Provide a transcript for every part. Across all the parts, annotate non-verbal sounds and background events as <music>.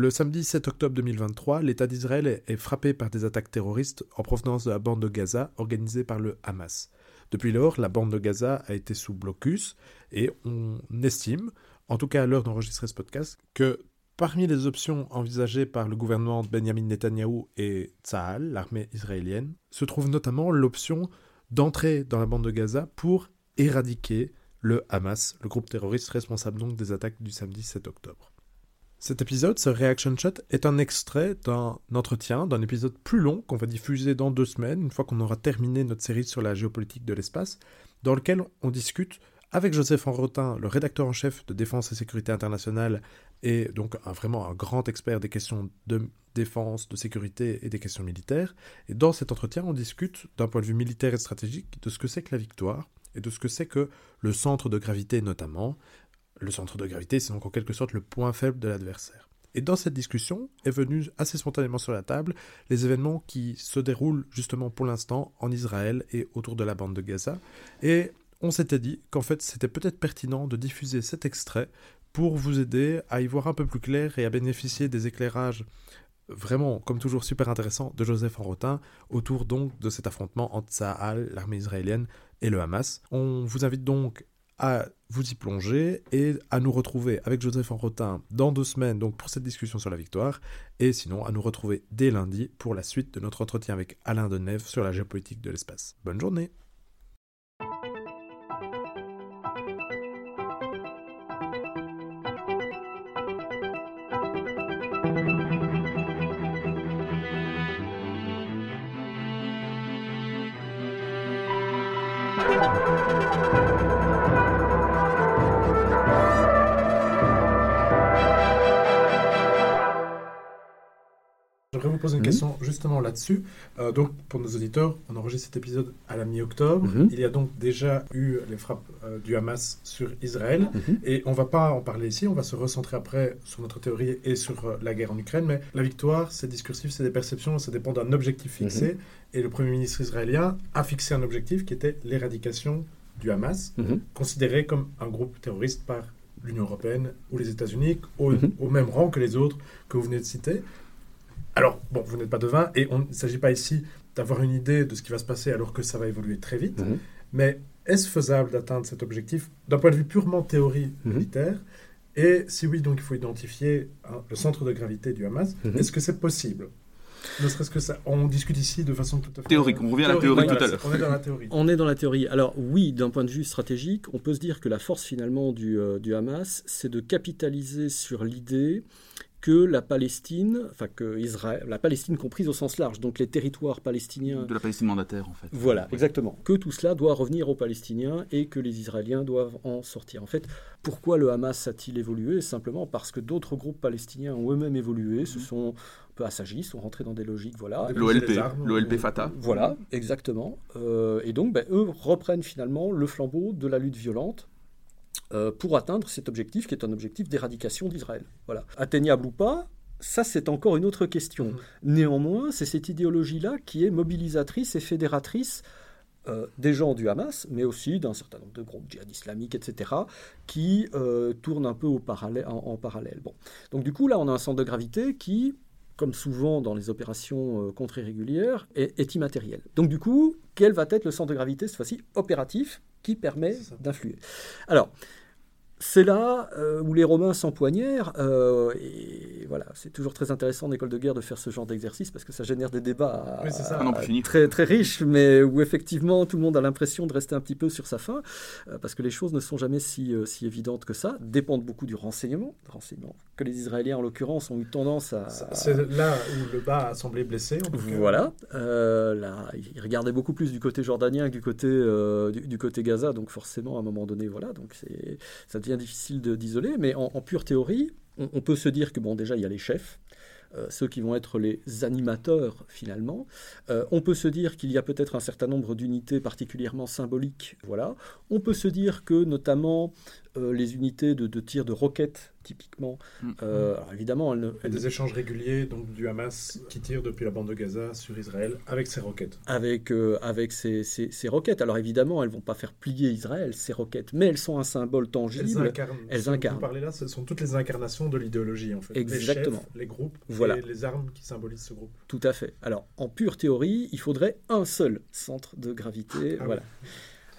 Le samedi 7 octobre 2023, l'État d'Israël est frappé par des attaques terroristes en provenance de la bande de Gaza organisée par le Hamas. Depuis lors, la bande de Gaza a été sous blocus et on estime, en tout cas à l'heure d'enregistrer ce podcast, que parmi les options envisagées par le gouvernement de Benjamin Netanyahou et Tsahal, l'armée israélienne, se trouve notamment l'option d'entrer dans la bande de Gaza pour éradiquer le Hamas, le groupe terroriste responsable donc des attaques du samedi 7 octobre. Cet épisode, ce Reaction Shot, est un extrait d'un entretien, d'un épisode plus long qu'on va diffuser dans deux semaines, une fois qu'on aura terminé notre série sur la géopolitique de l'espace, dans lequel on discute avec Joseph Enrotin, le rédacteur en chef de Défense et Sécurité internationale, et donc un, vraiment un grand expert des questions de défense, de sécurité et des questions militaires. Et dans cet entretien, on discute d'un point de vue militaire et stratégique de ce que c'est que la victoire et de ce que c'est que le centre de gravité notamment, le centre de gravité, c'est donc en quelque sorte le point faible de l'adversaire. Et dans cette discussion est venu assez spontanément sur la table les événements qui se déroulent justement pour l'instant en Israël et autour de la bande de Gaza. Et on s'était dit qu'en fait c'était peut-être pertinent de diffuser cet extrait pour vous aider à y voir un peu plus clair et à bénéficier des éclairages vraiment, comme toujours, super intéressants de Joseph Enrotin autour donc de cet affrontement entre Sahal, l'armée israélienne, et le Hamas. On vous invite donc à vous y plonger et à nous retrouver avec Joseph Enrotin dans deux semaines donc pour cette discussion sur la victoire et sinon à nous retrouver dès lundi pour la suite de notre entretien avec Alain Denève sur la géopolitique de l'espace. Bonne journée J'aimerais vous poser une Mhm. question justement là-dessus. Euh, donc, pour nos auditeurs, on enregistre cet épisode à la mi-octobre. Mhm. Il y a donc déjà eu les frappes euh, du Hamas sur Israël. Mhm. Et on va pas en parler ici, on va se recentrer après sur notre théorie et sur euh, la guerre en Ukraine. Mais la victoire, c'est discursif, c'est des perceptions, ça dépend d'un objectif fixé. Et le Premier ministre israélien a fixé un objectif qui était l'éradication du Hamas, considéré comme un groupe terroriste par l'Union européenne ou les États-Unis, au, au même rang que les autres que vous venez de citer. Alors, bon, vous n'êtes pas devin, et on- il ne s'agit pas ici d'avoir une idée de ce qui va se passer alors que ça va évoluer très vite. Mhm. Mais est-ce faisable d'atteindre cet objectif d'un point de vue purement théorie Mhm. militaire? Et si oui, donc il faut identifier hein, le centre de gravité du Hamas. Mhm. Est-ce que c'est possible? Ne serait-ce que ça. On discute ici de façon tout à fait. Théorique, on revient à la théorie voilà, tout à l'heure. On est dans la théorie. On est dans la théorie. Alors oui, d'un point de vue stratégique, on peut se dire que la force finalement du, euh, du Hamas, c'est de capitaliser sur l'idée que la Palestine, enfin que Israël, la Palestine comprise au sens large, donc les territoires palestiniens De la Palestine mandataire, en fait. Voilà, Ouais. exactement. Que tout cela doit revenir aux Palestiniens et que les Israéliens doivent en sortir. En fait, pourquoi le Hamas a-t-il évolué? Simplement parce que d'autres groupes palestiniens ont eux-mêmes évolué, se sont un peu assagis, sont rentrés dans des logiques, voilà. L'OLP, l'OLP Fatah. Voilà, exactement. Euh, et donc, ben, eux reprennent finalement le flambeau de la lutte violente euh, pour atteindre cet objectif qui est un objectif d'éradication d'Israël. Voilà. Atteignable ou pas, ça c'est encore une autre question. Mhm. Néanmoins, c'est cette idéologie-là qui est mobilisatrice et fédératrice euh, des gens du Hamas, mais aussi d'un certain nombre de groupes djihad islamiques, etc., qui euh, tournent un peu au parallèle, en, en parallèle. Bon. Donc du coup, là, on a un centre de gravité qui, comme souvent dans les opérations euh, contre-irrégulières, est, est immatériel. Donc du coup, quel va être le centre de gravité, cette fois-ci, opératif, qui permet d'influer? Alors, c'est là euh, où les Romains s'empoignèrent, euh, et voilà, c'est toujours très intéressant en école de guerre de faire ce genre d'exercice parce que ça génère des débats Oui, c'est ça. Ah non, très, très riches, mais où effectivement tout le monde a l'impression de rester un petit peu sur sa faim, euh, parce que les choses ne sont jamais si, euh, si évidentes que ça, dépendent beaucoup du renseignement, renseignement que les Israéliens en l'occurrence ont eu tendance à... C'est là où le bas a semblé blessé. En tout cas. Voilà, euh, là, il regardait beaucoup plus du côté jordanien que du côté, euh, du, du côté Gaza, donc forcément à un moment donné, voilà, donc c'est, ça devient difficile d'isoler, mais en, pure théorie, on, on peut se dire que bon, déjà il y a les chefs, euh, ceux qui vont être les animateurs finalement. Euh, on peut se dire qu'il y a peut-être un certain nombre d'unités particulièrement symboliques, voilà. On peut se dire que notamment euh, les unités de, de tir de roquettes, typiquement. Mm. Euh, alors évidemment, elles ne- Il y a des échanges réguliers donc du Hamas qui tire depuis la bande de Gaza sur Israël avec ses roquettes. avec, euh, avec ces, ces- ces roquettes. Alors évidemment, elles vont pas faire plier Israël, ces roquettes, mais elles sont un symbole Elles tangible. incarnent. elles ce dont incarnent. Vous parlez là, ce sont toutes les incarnations de l'idéologie en fait. Exactement. Les chefs, les groupes, Voilà. et les armes qui symbolisent ce groupe. Tout à fait. Alors, en pure théorie, il faudrait un seul centre de gravité. Ah voilà.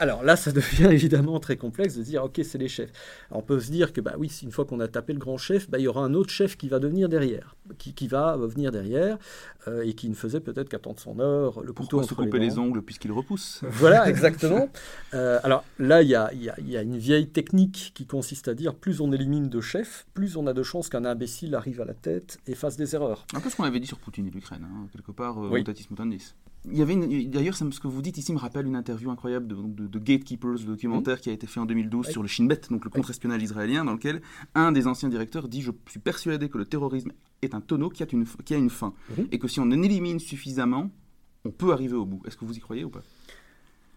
Alors là, ça <laughs> devient évidemment très complexe de dire, ok, c'est les chefs. Alors, on peut se dire que, bah oui, une fois qu'on a tapé le grand chef, bah, il y aura un autre chef qui va devenir derrière, qui, qui va euh, venir derrière, euh, et qui ne faisait peut-être qu'attendre son heure, le couteau Pourquoi se entre couper les ongles puisqu'il repousse? Voilà, <laughs> exactement. Euh, alors là, il y a, y a- y a une vieille technique qui consiste à dire plus on élimine de chefs, plus on a de chances qu'un imbécile arrive à la tête et fasse des erreurs. Un peu ce qu'on avait dit sur Poutine et l'Ukraine, hein, quelque part, euh, Oui. mutatis mutandis. Il y avait une- d'ailleurs, ce que vous dites ici me rappelle une interview incroyable de, de- de Gatekeepers, le documentaire qui a été fait en 2012 Oui. sur le Shin Bet, donc le contre-espionnage israélien, dans lequel un des anciens directeurs dit Je suis persuadé que le terrorisme est un tonneau qui a une, qui a une fin, Mhm. et que si on en élimine suffisamment, on peut arriver au bout. Est-ce que vous y croyez ou pas?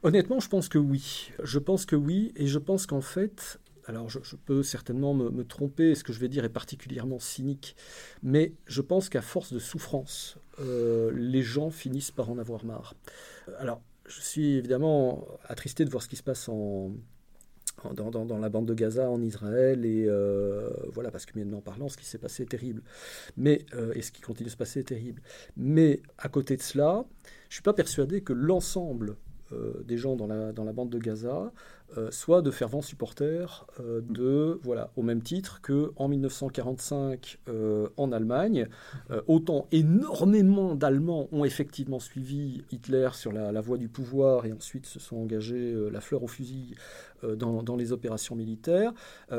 Honnêtement, je pense que oui. Je pense que oui, et je pense qu'en fait, alors je, je peux certainement me, me tromper, et ce que je vais dire est particulièrement cynique, mais je pense qu'à force de souffrance, euh, les gens finissent par en avoir marre. Alors, je suis évidemment attristé de voir ce qui se passe en, dans, la bande de Gaza, en Israël, et euh, voilà, parce que humainement parlant, ce qui s'est passé est terrible. Mais, euh, et ce qui continue de se passer est terrible. Mais à côté de cela, je ne suis pas persuadé que l'ensemble des gens dans la bande de Gaza euh, soient de fervents supporters euh, de, voilà, au même titre que en 1945 euh, en Allemagne, autant énormément d'Allemands ont effectivement suivi Hitler sur la, la voie du pouvoir et ensuite se sont engagés la fleur au fusil dans, dans les opérations militaires,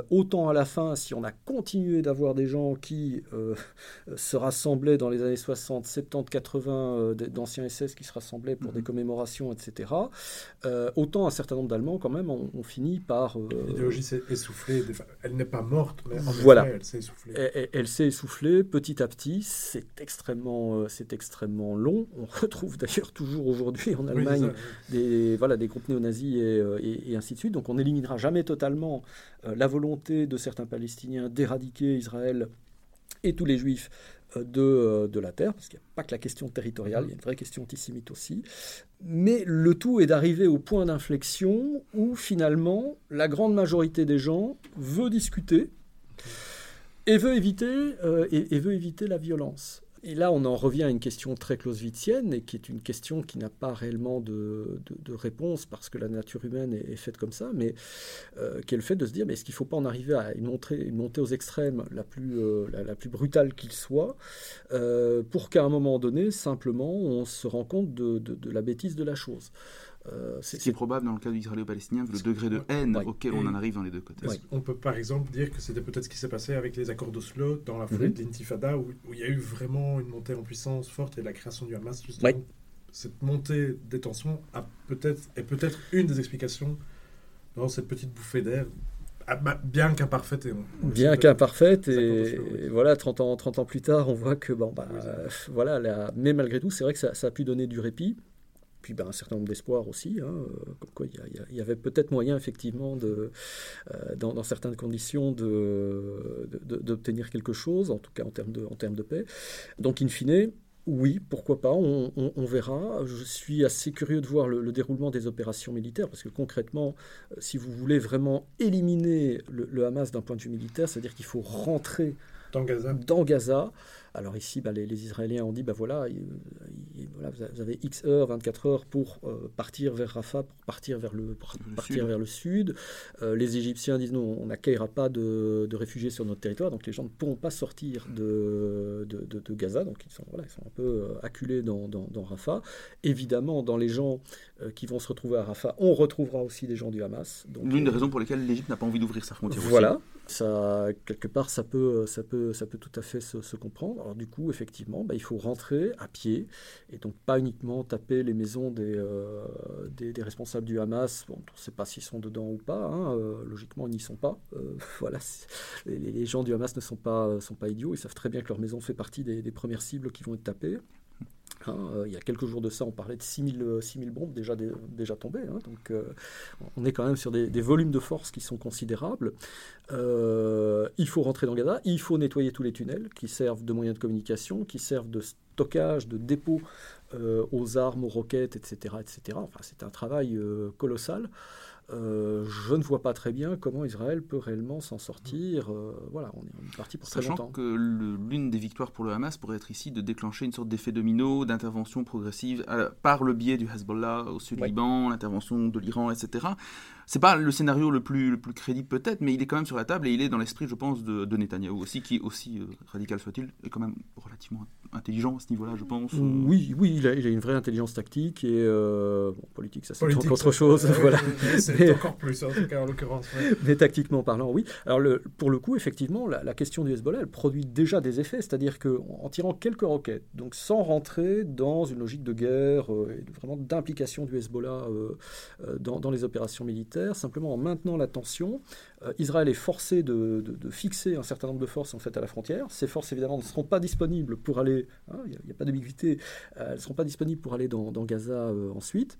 autant à la fin, si on a continué d'avoir des gens qui <laughs> se rassemblaient dans les années 60, 70, 80, euh, d- d'anciens SS qui se rassemblaient pour Mhm. des commémorations, etc., autant un certain nombre d'Allemands, quand même, ont, ont fini par... euh, L'idéologie s'est essoufflée. Elle n'est pas morte, mais en Voilà. effet, elle s'est essoufflée. elle, s'est essoufflée petit à petit. C'est extrêmement, euh, c'est extrêmement long. On <laughs> retrouve d'ailleurs toujours aujourd'hui en Allemagne oui. des, voilà, des groupes néo-nazis et, euh, et- et ainsi de suite. Donc on n'éliminera jamais totalement la volonté de certains Palestiniens d'éradiquer Israël et tous les Juifs de, euh, de la terre, parce qu'il n'y a pas que la question territoriale, il y a une vraie question antisémite aussi. Mais le tout est d'arriver au point d'inflexion où finalement la grande majorité des gens veut discuter et veut euh, et veut éviter la violence. Et là, on en revient à une question très clausewitzienne, et qui est une question qui n'a pas réellement de, réponse, parce que la nature humaine est, faite comme ça, mais euh, qui est le fait de se dire, mais est-ce qu'il ne faut pas en arriver à une montée, aux extrêmes la plus, euh, brutale qu'il soit, euh, pour qu'à un moment donné, simplement, on se rend compte de la bêtise de la chose. Euh, c'est- Ce qui est probable dans le cas du israélo-palestinien, vu le degré de haine Ouais. auquel on en arrive dans les deux côtés. Qu'on peut par exemple dire que c'était peut-être ce qui s'est passé avec les accords d'Oslo dans la foulée Mhm. de l'intifada où, où il y a eu vraiment une montée en puissance forte et la création du Hamas justement. Ouais. Cette montée des tensions a peut-être est peut-être une des explications dans cette petite bouffée d'air, ah, bah, bien qu'imparfaite. et on- on le Bien qu'imparfaite, et, voilà, 30 ans, 30 ans plus tard, on voit que, bon, bah, Oui, euh, voilà, la- mais malgré tout, c'est vrai que ça, ça a pu donner du répit, puis ben, un certain nombre d'espoirs aussi, hein, euh, comme quoi il y avait peut-être moyen, effectivement, de, euh, dans, dans certaines conditions, de- de- de- d'obtenir quelque chose, en tout cas en termes de, en termes de paix. Donc, in fine, oui, pourquoi pas, on, verra. Je suis assez curieux de voir le, le déroulement des opérations militaires, parce que concrètement, euh, si vous voulez vraiment éliminer le Hamas d'un point de vue militaire, c'est-à-dire qu'il faut rentrer Dans Gaza. dans Gaza. Alors ici, bah, les, les Israéliens ont dit, bah voilà, il- il- voilà, vous avez- X heures, 24 heures pour euh, partir vers Rafah, pour partir vers le, pour Le partir sud. vers le sud. Euh, les Égyptiens disent, non, on n'accueillera pas de, de réfugiés sur notre territoire, donc les gens ne pourront pas sortir de, de, de- de Gaza, donc ils sont, voilà, ils sont un peu euh, acculés dans, dans, dans Rafah. Évidemment, dans les gens euh, qui vont se retrouver à Rafah, on retrouvera aussi des gens du Hamas. Donc, L'une des raisons pour lesquelles l'Égypte n'a pas envie d'ouvrir sa frontière aussi. Ça, quelque part, ça peut, ça peut, ça peut tout à fait se, comprendre. Alors du coup, effectivement, bah, il faut rentrer à pied et donc pas uniquement taper les maisons des, euh, des, responsables du Hamas. Bon, on ne sait pas s'ils sont dedans ou pas. hein, euh, logiquement, ils n'y sont pas. Euh, <laughs> voilà, les gens du Hamas ne sont pas, sont pas idiots. Ils savent très bien que leur maison fait partie des, des premières cibles qui vont être tapées. Hein, euh, il y a quelques jours de ça, on parlait de 6000, 6000 bombes déjà, déjà tombées. Hein, donc euh, on est quand même sur des, volumes de force qui sont considérables. Euh, il faut rentrer dans Gaza, il faut nettoyer tous les tunnels qui servent de moyens de communication, qui servent de stockage, de dépôt aux armes, aux roquettes, etc. etc. Enfin, c'est un travail colossal. Euh, je ne vois pas très bien comment Israël peut réellement s'en sortir. Euh, voilà, on est parti pour très longtemps. Que l'une des victoires pour le Hamas pourrait être ici de déclencher une sorte d'effet domino, d'intervention progressive euh, par le biais du Hezbollah au sud Liban, l'intervention de l'Iran, etc. C'est pas le scénario le plus, le plus crédible peut-être, mais il est quand même sur la table et il est dans l'esprit, je pense, de, de Netanyahou aussi, qui, aussi radical soit-il, est quand même relativement intelligent à ce niveau-là, je pense. Oui, oui, il a, une vraie intelligence tactique et politique, ça c'est autre chose. <laughs> voilà <laughs> <laughs> encore plus, en tout cas, en l'occurrence. <laughs> Mais tactiquement parlant, oui. Alors, le, pour le coup, effectivement, la, question du Hezbollah, elle produit déjà des effets, c'est-à-dire qu'en tirant quelques roquettes, donc sans rentrer dans une logique de guerre euh, et vraiment d'implication du Hezbollah euh, euh, dans, les opérations militaires, simplement en maintenant la tension, Israël est forcé de, fixer un certain nombre de forces en fait à la frontière. Ces forces, évidemment, ne seront pas disponibles pour aller, hein, il n'y a, pas d'ambiguïté, elles ne seront pas disponibles pour aller dans, dans Gaza ensuite.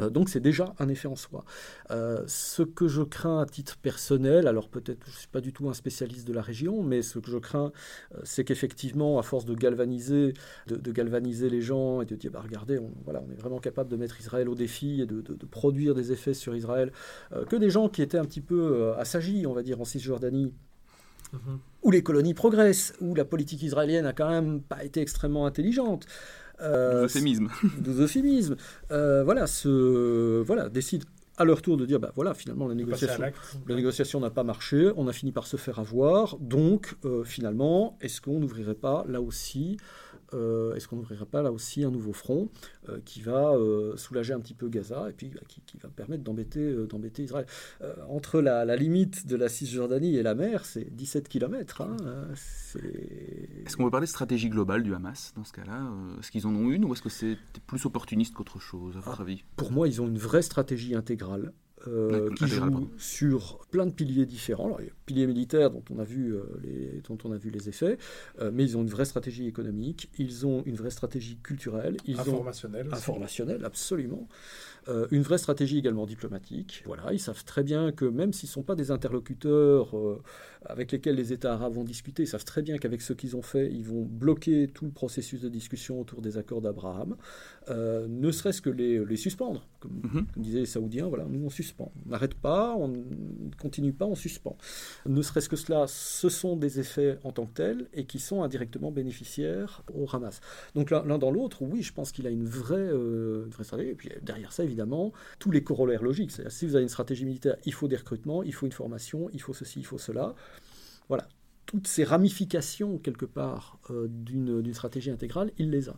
Euh, donc c'est déjà un effet en soi. Euh, ce que je crains à titre personnel, alors peut-être que je ne suis pas du tout un spécialiste de la région, mais ce que je crains, euh, c'est qu'effectivement, à force de galvaniser, de, galvaniser les gens et de dire, bah, regardez, on, voilà, on est vraiment capable de mettre Israël au défi et de, produire des effets sur Israël, que des gens qui étaient un petit peu assagis, on va dire, en Cisjordanie, mhm. où les colonies progressent, où la politique israélienne a quand même pas été extrêmement intelligente, euh, euphémismes. <laughs> euphémismes. Euh, voilà, ce, voilà, décident à leur tour de dire, bah voilà, finalement la négociation, la négociation n'a pas marché, on a fini par se faire avoir, donc euh, finalement, est-ce qu'on n'ouvrirait pas là aussi euh, est-ce qu'on n'ouvrirait pas là aussi un nouveau front euh, qui va euh, soulager un petit peu Gaza et puis bah, qui, va permettre d'embêter, d'embêter Israël Entre la, limite de la Cisjordanie et la mer, c'est 17 km. Hein, est-ce qu'on peut parler de stratégie globale du Hamas dans ce cas-là Est-ce qu'ils en ont une ou est-ce que c'est plus opportuniste qu'autre chose, à votre ah, avis? Pour moi, ils ont une vraie stratégie intégrale. Euh, qui joue sur plein de piliers différents. Alors, il y a piliers militaires dont on a vu, euh, les, dont on a vu les effets, euh, mais ils ont une vraie stratégie économique, ils ont une vraie stratégie culturelle, ils informationnelle, ont informationnelle, absolument. Euh, une vraie stratégie également diplomatique. Voilà, ils savent très bien que même s'ils ne sont pas des interlocuteurs euh, avec lesquels les États arabes vont discuter, ils savent très bien qu'avec ce qu'ils ont fait, ils vont bloquer tout le processus de discussion autour des accords d'Abraham, euh, ne serait-ce que les, les suspendre. Comme, mhm. disaient les Saoudiens, voilà, nous on suspend. On n'arrête pas, on ne continue pas, on suspend. Ne serait-ce que cela, ce sont des effets en tant que tels et qui sont indirectement bénéficiaires au Hamas. Donc l'un dans l'autre, oui, je pense qu'il a une vraie, une vraie stratégie. Et puis derrière ça, évidemment tous les corollaires logiques. Si vous avez une stratégie militaire, il faut des recrutements, il faut une formation, il faut ceci, il faut cela. Voilà, toutes ces ramifications, quelque part, euh, d'une stratégie intégrale, il les a.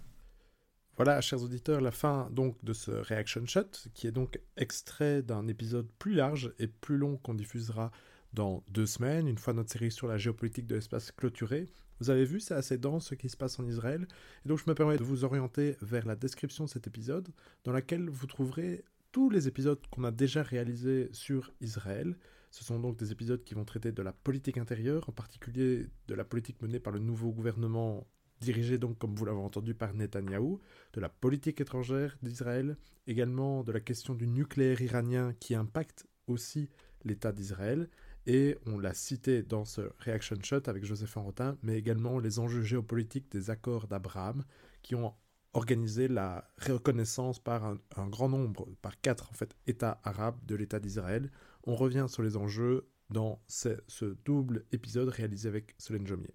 Voilà, chers auditeurs, la fin donc de ce Reaction Shot, qui est donc extrait d'un épisode plus large et plus long qu'on diffusera dans deux semaines, une fois notre série sur la géopolitique de l'espace clôturée. Vous avez vu, c'est assez dense ce qui se passe en Israël, et donc je me permets de vous orienter vers la description de cet épisode, dans laquelle vous trouverez tous les épisodes qu'on a déjà réalisés sur Israël. Ce sont donc des épisodes qui vont traiter de la politique intérieure, en particulier de la politique menée par le nouveau gouvernement dirigé donc, comme vous l'avez entendu, par Netanyahou, de la politique étrangère d'Israël, également de la question du nucléaire iranien qui impacte aussi l'État d'Israël, et on l'a cité dans ce Reaction Shot avec Joseph Enrotin, mais également les enjeux géopolitiques des accords d'Abraham qui ont organisé la reconnaissance par un, grand nombre, par quatre en fait, États arabes de l'État d'Israël. On revient sur les enjeux dans ce, ce double épisode réalisé avec Solène Jomier.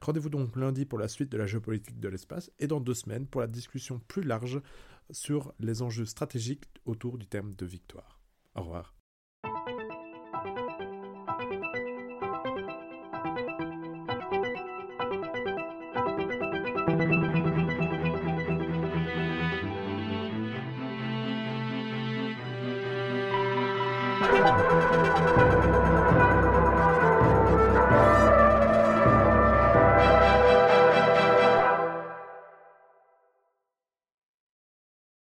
Rendez-vous donc lundi pour la suite de la géopolitique de l'espace et dans deux semaines pour la discussion plus large sur les enjeux stratégiques autour du thème de victoire. Au revoir.